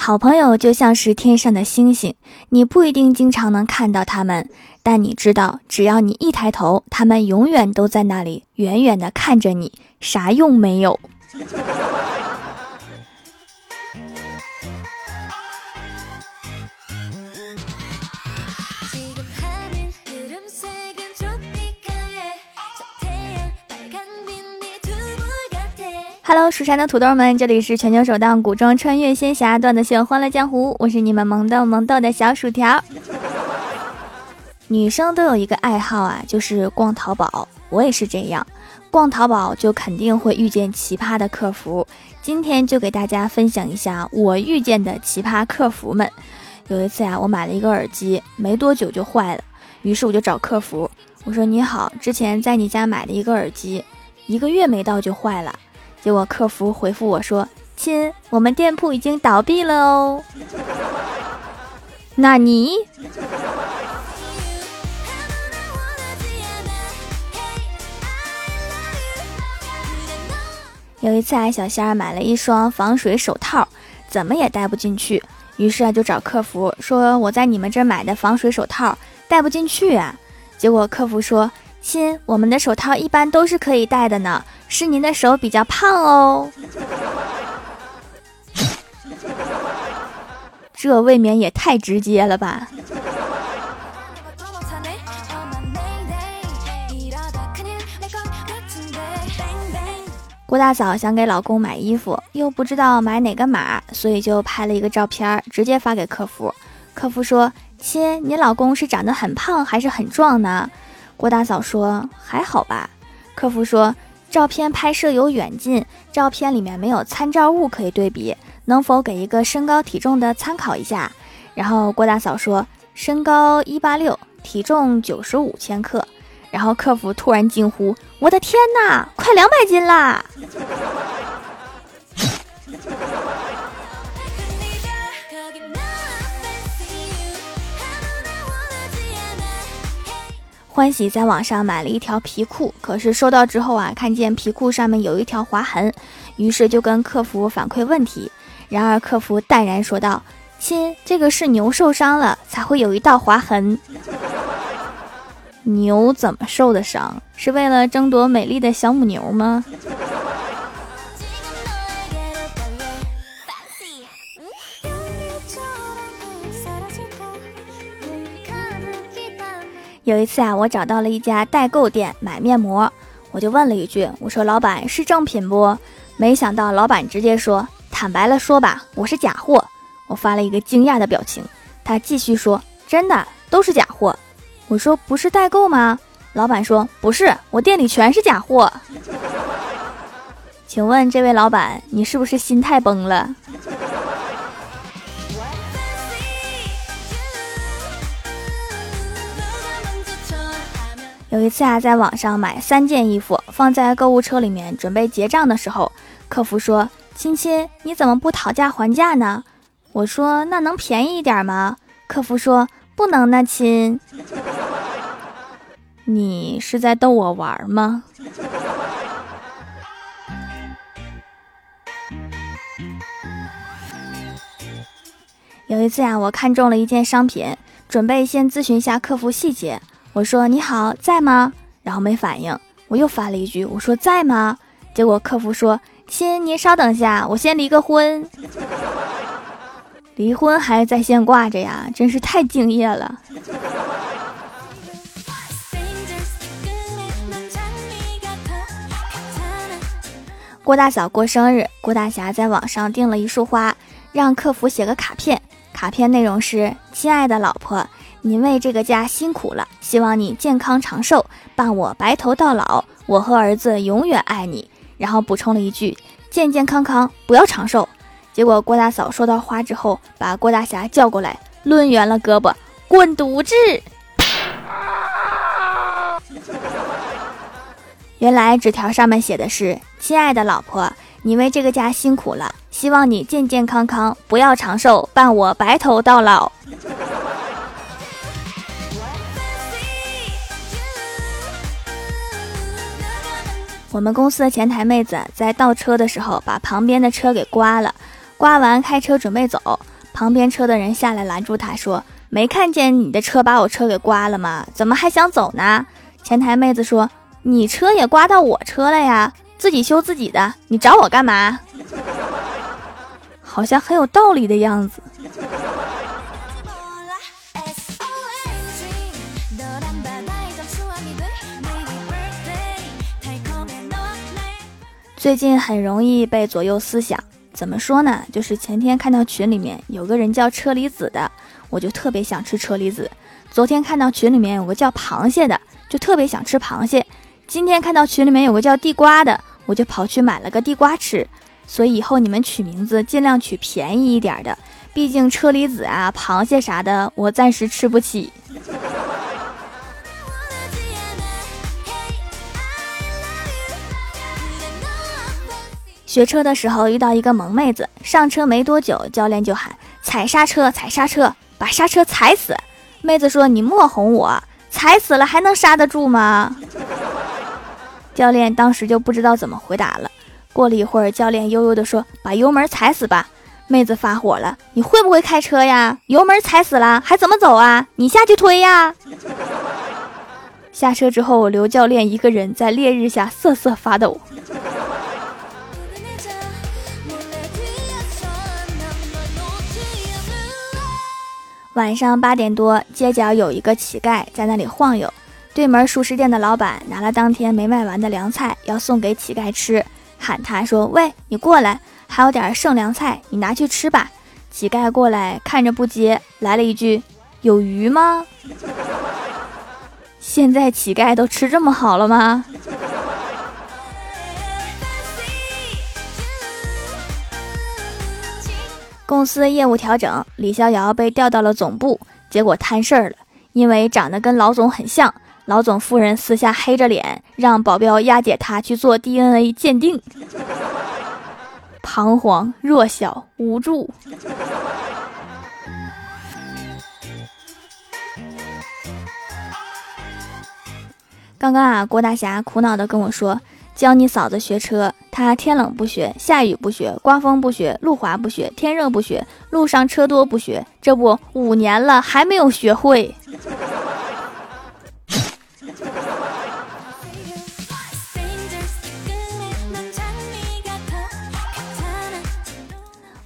好朋友就像是天上的星星，你不一定经常能看到他们，但你知道，只要你一抬头，他们永远都在那里，远远的看着你，啥用没有。Hello，蜀山的土豆们，这里是全球首档古装穿越仙侠段子秀《欢乐江湖》，我是你们萌豆萌豆的小薯条。女生都有一个爱好啊，就是逛淘宝，我也是这样。逛淘宝就肯定会遇见奇葩的客服，今天就给大家分享一下我遇见的奇葩客服们。有一次呀，我买了一个耳机，没多久就坏了，于是我就找客服，我说：“你好，之前在你家买了一个耳机，一个月没到就坏了。”结果客服回复我说：“亲，我们店铺已经倒闭了哦。”那你？有一次啊，小仙儿买了一双防水手套，怎么也戴不进去，于是啊就找客服说：“我在你们这儿买的防水手套戴不进去啊。”结果客服说：“亲，我们的手套一般都是可以戴的呢。”是您的手比较胖哦，这未免也太直接了吧！郭大嫂想给老公买衣服，又不知道买哪个码，所以就拍了一个照片，直接发给客服。客服说：“亲，你老公是长得很胖还是很壮呢？”郭大嫂说：“还好吧。”客服说。照片拍摄有远近，照片里面没有参照物可以对比，能否给一个身高体重的参考一下？然后郭大嫂说身高一八六，体重九十五千克。然后客服突然惊呼：“我的天哪，快两百斤啦！”欢喜在网上买了一条皮裤，可是收到之后啊，看见皮裤上面有一条划痕，于是就跟客服反馈问题。然而客服淡然说道：“亲，这个是牛受伤了才会有一道划痕。牛怎么受的伤？是为了争夺美丽的小母牛吗？”有一次啊，我找到了一家代购店买面膜，我就问了一句：“我说老板是正品不？”没想到老板直接说：“坦白了说吧，我是假货。”我发了一个惊讶的表情。他继续说：“真的都是假货。”我说：“不是代购吗？”老板说：“不是，我店里全是假货。”请问这位老板，你是不是心态崩了？有一次啊，在网上买三件衣服，放在购物车里面，准备结账的时候，客服说：“亲亲，你怎么不讨价还价呢？”我说：“那能便宜一点吗？”客服说：“不能呢，亲。” 你是在逗我玩吗？有一次呀，我看中了一件商品，准备先咨询一下客服细节。我说你好，在吗？然后没反应，我又发了一句，我说在吗？结果客服说：“亲，您稍等下，我先离个婚。” 离婚还在线挂着呀，真是太敬业了。郭大嫂过生日，郭大侠在网上订了一束花，让客服写个卡片，卡片内容是：“亲爱的老婆。”您为这个家辛苦了，希望你健康长寿，伴我白头到老。我和儿子永远爱你。然后补充了一句：健健康康，不要长寿。结果郭大嫂收到花之后，把郭大侠叫过来，抡圆了胳膊，滚犊子！原来纸条上面写的是：亲爱的老婆，你为这个家辛苦了，希望你健健康康，不要长寿，伴我白头到老。我们公司的前台妹子在倒车的时候，把旁边的车给刮了。刮完开车准备走，旁边车的人下来拦住他说：“没看见你的车把我车给刮了吗？怎么还想走呢？”前台妹子说：“你车也刮到我车了呀，自己修自己的，你找我干嘛？”好像很有道理的样子。最近很容易被左右思想，怎么说呢？就是前天看到群里面有个人叫车厘子的，我就特别想吃车厘子。昨天看到群里面有个叫螃蟹的，就特别想吃螃蟹。今天看到群里面有个叫地瓜的，我就跑去买了个地瓜吃。所以以后你们取名字尽量取便宜一点的，毕竟车厘子啊、螃蟹啥的，我暂时吃不起。学车的时候遇到一个萌妹子，上车没多久，教练就喊踩刹车，踩刹车，把刹车踩死。妹子说：“你莫哄我，踩死了还能刹得住吗？” 教练当时就不知道怎么回答了。过了一会儿，教练悠悠地说：“把油门踩死吧。”妹子发火了：“你会不会开车呀？油门踩死了还怎么走啊？你下去推呀！” 下车之后，我留教练一个人在烈日下瑟瑟发抖。晚上八点多，街角有一个乞丐在那里晃悠。对门熟食店的老板拿了当天没卖完的凉菜，要送给乞丐吃，喊他说：“喂，你过来，还有点剩凉菜，你拿去吃吧。”乞丐过来看着不接，来了一句：“有鱼吗？”现在乞丐都吃这么好了吗？公司业务调整，李逍遥被调到了总部，结果摊事儿了，因为长得跟老总很像。老总夫人私下黑着脸让保镖押解他去做 DNA 鉴定，彷徨、弱小、无助。刚刚啊，郭大侠苦恼的跟我说。教你嫂子学车，她天冷不学，下雨不学，刮风不学，路滑不学，天热不学，路上车多不学，这不五年了还没有学会。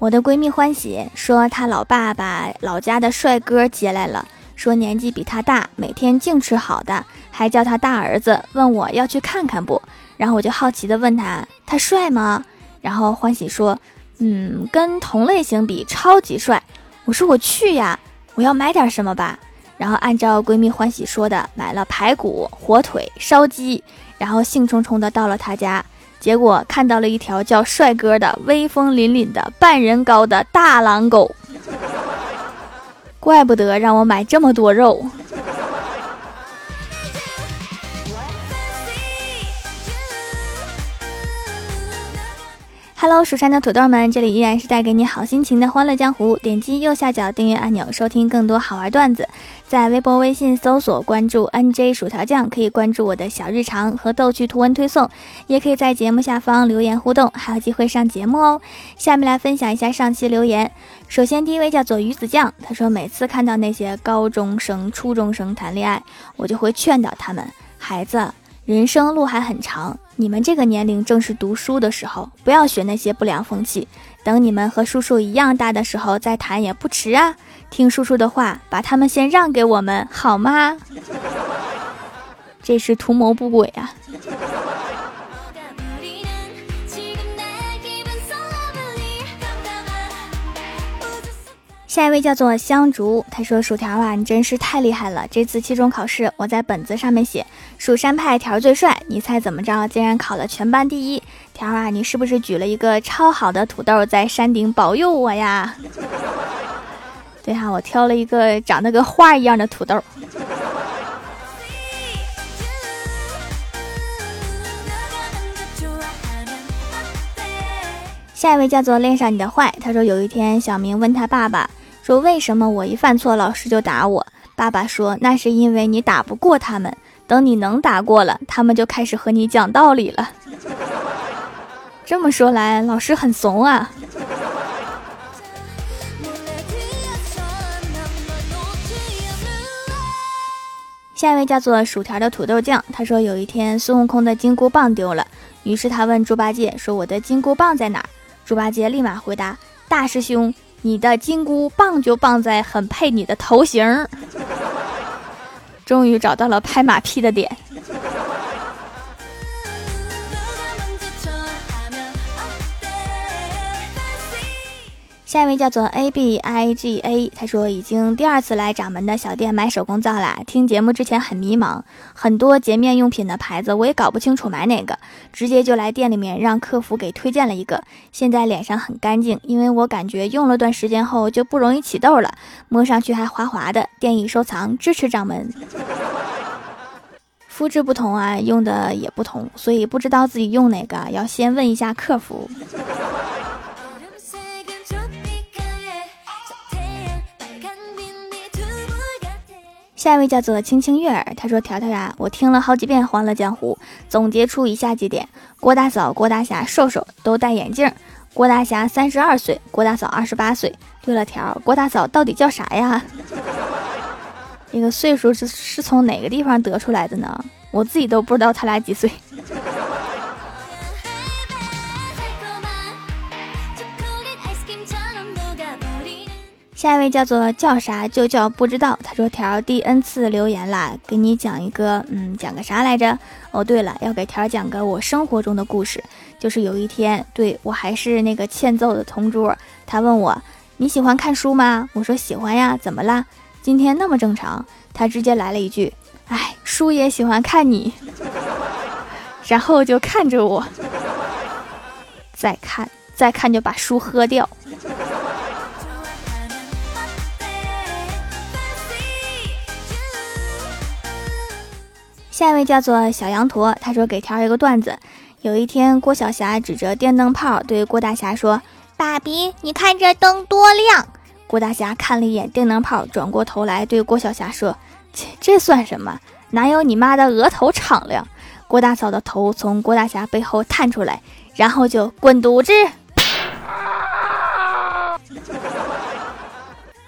我的闺蜜欢喜说，她老爸把老家的帅哥接来了，说年纪比她大，每天净吃好的，还叫他大儿子，问我要去看看不？然后我就好奇的问他：“他帅吗？”然后欢喜说：“嗯，跟同类型比，超级帅。”我说：“我去呀，我要买点什么吧。”然后按照闺蜜欢喜说的，买了排骨、火腿、烧鸡，然后兴冲冲的到了他家，结果看到了一条叫帅哥的、威风凛凛的、半人高的大狼狗，怪不得让我买这么多肉。Hello，蜀山的土豆们，这里依然是带给你好心情的欢乐江湖。点击右下角订阅按钮，收听更多好玩段子。在微博、微信搜索关注 NJ 薯条酱，可以关注我的小日常和逗趣图文推送，也可以在节目下方留言互动，还有机会上节目哦。下面来分享一下上期留言。首先，第一位叫做鱼子酱，他说每次看到那些高中生、初中生谈恋爱，我就会劝导他们，孩子。人生路还很长，你们这个年龄正是读书的时候，不要学那些不良风气。等你们和叔叔一样大的时候再谈也不迟啊！听叔叔的话，把他们先让给我们，好吗？这是图谋不轨啊！下一位叫做香竹，他说：“薯条啊，你真是太厉害了！这次期中考试，我在本子上面写蜀山派条最帅，你猜怎么着？竟然考了全班第一！条啊，你是不是举了一个超好的土豆在山顶保佑我呀？对哈，我挑了一个长得跟花一样的土豆。”下一位叫做恋上你的坏，他说有一天小明问他爸爸。说为什么我一犯错老师就打我。爸爸说那是因为你打不过他们等你能打过了他们就开始和你讲道理了。这么说来老师很怂啊。下一位叫做薯条的土豆酱他说有一天孙悟空的金箍棒丢了于是他问猪八戒说我的金箍棒在哪猪八戒立马回答大师兄你的金箍棒就棒在很配你的头型。”终于找到了拍马屁的点。下一位叫做 A B I G A，他说已经第二次来掌门的小店买手工皂啦。听节目之前很迷茫，很多洁面用品的牌子我也搞不清楚买哪个，直接就来店里面让客服给推荐了一个。现在脸上很干净，因为我感觉用了段时间后就不容易起痘了，摸上去还滑滑的。建议收藏，支持掌门。肤质不同啊，用的也不同，所以不知道自己用哪个，要先问一下客服。下一位叫做青青月儿，他说：“条条呀，我听了好几遍《欢乐江湖》，总结出以下几点：郭大嫂、郭大侠、瘦瘦都戴眼镜。郭大侠三十二岁，郭大嫂二十八岁。对了，条，郭大嫂到底叫啥呀？这个岁数是是从哪个地方得出来的呢？我自己都不知道他俩几岁。”下一位叫做叫啥就叫不知道，他说条第 N 次留言啦，给你讲一个，嗯，讲个啥来着？哦，对了，要给条讲个我生活中的故事，就是有一天，对我还是那个欠揍的同桌，他问我你喜欢看书吗？我说喜欢呀，怎么啦？今天那么正常，他直接来了一句，哎，书也喜欢看你，然后就看着我，再看，再看就把书喝掉。下一位叫做小羊驼，他说给条一个段子。有一天，郭晓霞指着电灯泡对郭大侠说：“爸比，你看这灯多亮。”郭大侠看了一眼电灯泡，转过头来对郭晓霞说：“切，这算什么？哪有你妈的额头敞亮？”郭大嫂的头从郭大侠背后探出来，然后就滚犊子。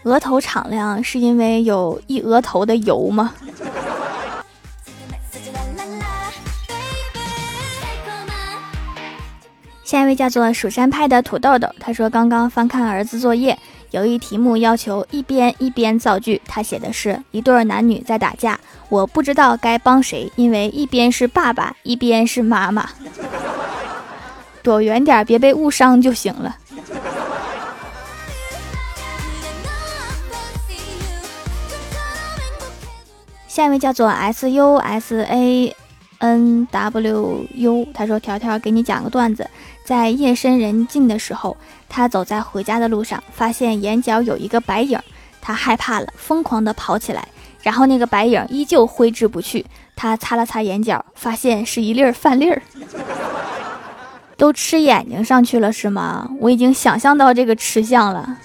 额头敞亮是因为有一额头的油吗？下一位叫做蜀山派的土豆豆，他说刚刚翻看儿子作业，有一题目要求一边一边造句，他写的是一对男女在打架，我不知道该帮谁，因为一边是爸爸，一边是妈妈，躲远点，别被误伤就行了。下一位叫做 S U S A。N W U，他说：“条条给你讲个段子，在夜深人静的时候，他走在回家的路上，发现眼角有一个白影，他害怕了，疯狂的跑起来，然后那个白影依旧挥之不去。他擦了擦眼角，发现是一粒饭粒儿，都吃眼睛上去了是吗？我已经想象到这个吃相了。”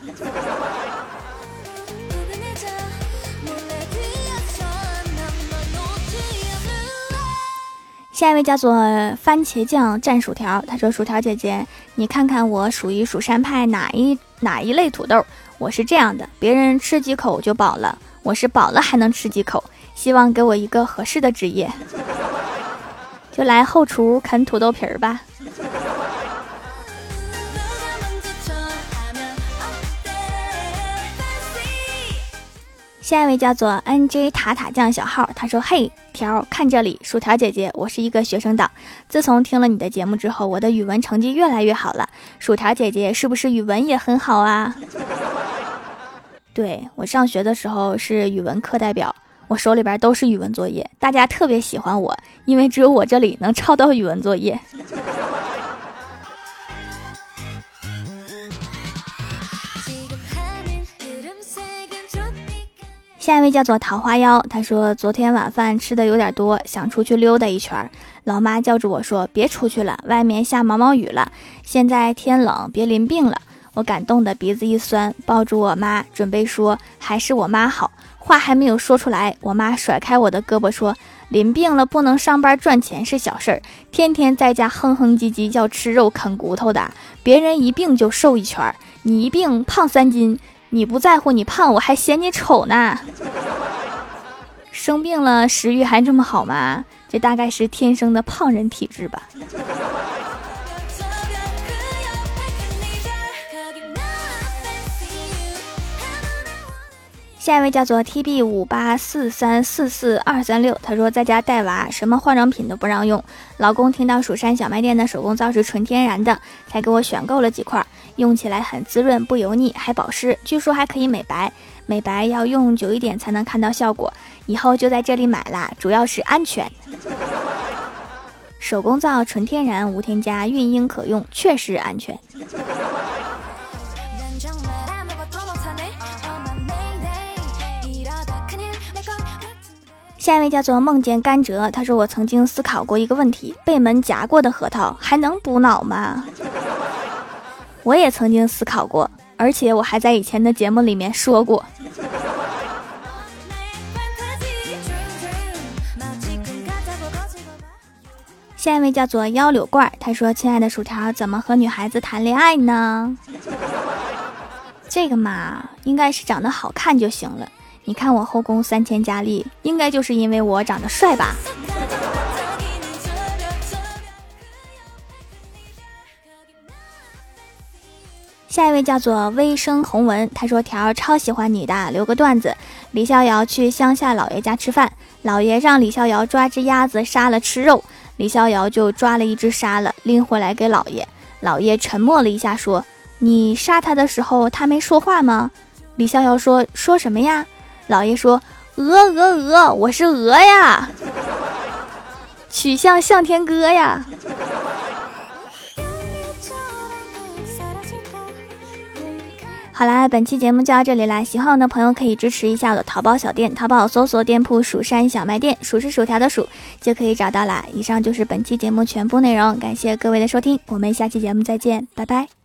下一位叫做番茄酱蘸薯条，他说：“薯条姐姐，你看看我属于蜀山派哪一哪一类土豆？我是这样的，别人吃几口就饱了，我是饱了还能吃几口。希望给我一个合适的职业，就来后厨啃土豆皮儿吧。”下一位叫做 N J 塔塔酱小号，他说：“嘿，条看这里，薯条姐姐，我是一个学生党。自从听了你的节目之后，我的语文成绩越来越好了。薯条姐姐是不是语文也很好啊？”对我上学的时候是语文课代表，我手里边都是语文作业，大家特别喜欢我，因为只有我这里能抄到语文作业。下一位叫做桃花妖，他说昨天晚饭吃的有点多，想出去溜达一圈。老妈叫住我说：“别出去了，外面下毛毛雨了，现在天冷，别淋病了。”我感动的鼻子一酸，抱住我妈，准备说：“还是我妈好。”话还没有说出来，我妈甩开我的胳膊说：“淋病了不能上班赚钱是小事儿，天天在家哼哼唧唧要吃肉啃骨头的，别人一病就瘦一圈，你一病胖三斤。”你不在乎你胖，我还嫌你丑呢。生病了食欲还这么好吗？这大概是天生的胖人体质吧。下一位叫做 T B 五八四三四四二三六，他说在家带娃，什么化妆品都不让用。老公听到蜀山小卖店的手工皂是纯天然的，才给我选购了几块，用起来很滋润不油腻，还保湿，据说还可以美白。美白要用久一点才能看到效果，以后就在这里买啦，主要是安全。手工皂纯天然无添加，孕婴可用，确实安全。下一位叫做梦见甘蔗，他说我曾经思考过一个问题：被门夹过的核桃还能补脑吗？我也曾经思考过，而且我还在以前的节目里面说过。下一位叫做幺柳罐，他说：“亲爱的薯条，怎么和女孩子谈恋爱呢？这个嘛，应该是长得好看就行了。”你看我后宫三千佳丽，应该就是因为我长得帅吧？下一位叫做微生红文，他说：“条儿超喜欢你的，留个段子。李逍遥去乡下老爷家吃饭，老爷让李逍遥抓只鸭子杀了吃肉，李逍遥就抓了一只杀了，拎回来给老爷。老爷沉默了一下，说：你杀他的时候，他没说话吗？李逍遥说：说什么呀？”老爷说：“鹅鹅鹅，我是鹅呀，曲项向天歌呀。”好啦，本期节目就到这里啦！喜欢我的朋友可以支持一下我的淘宝小店，淘宝搜索店铺“蜀山小卖店”，数是薯条的数就可以找到啦。以上就是本期节目全部内容，感谢各位的收听，我们下期节目再见，拜拜。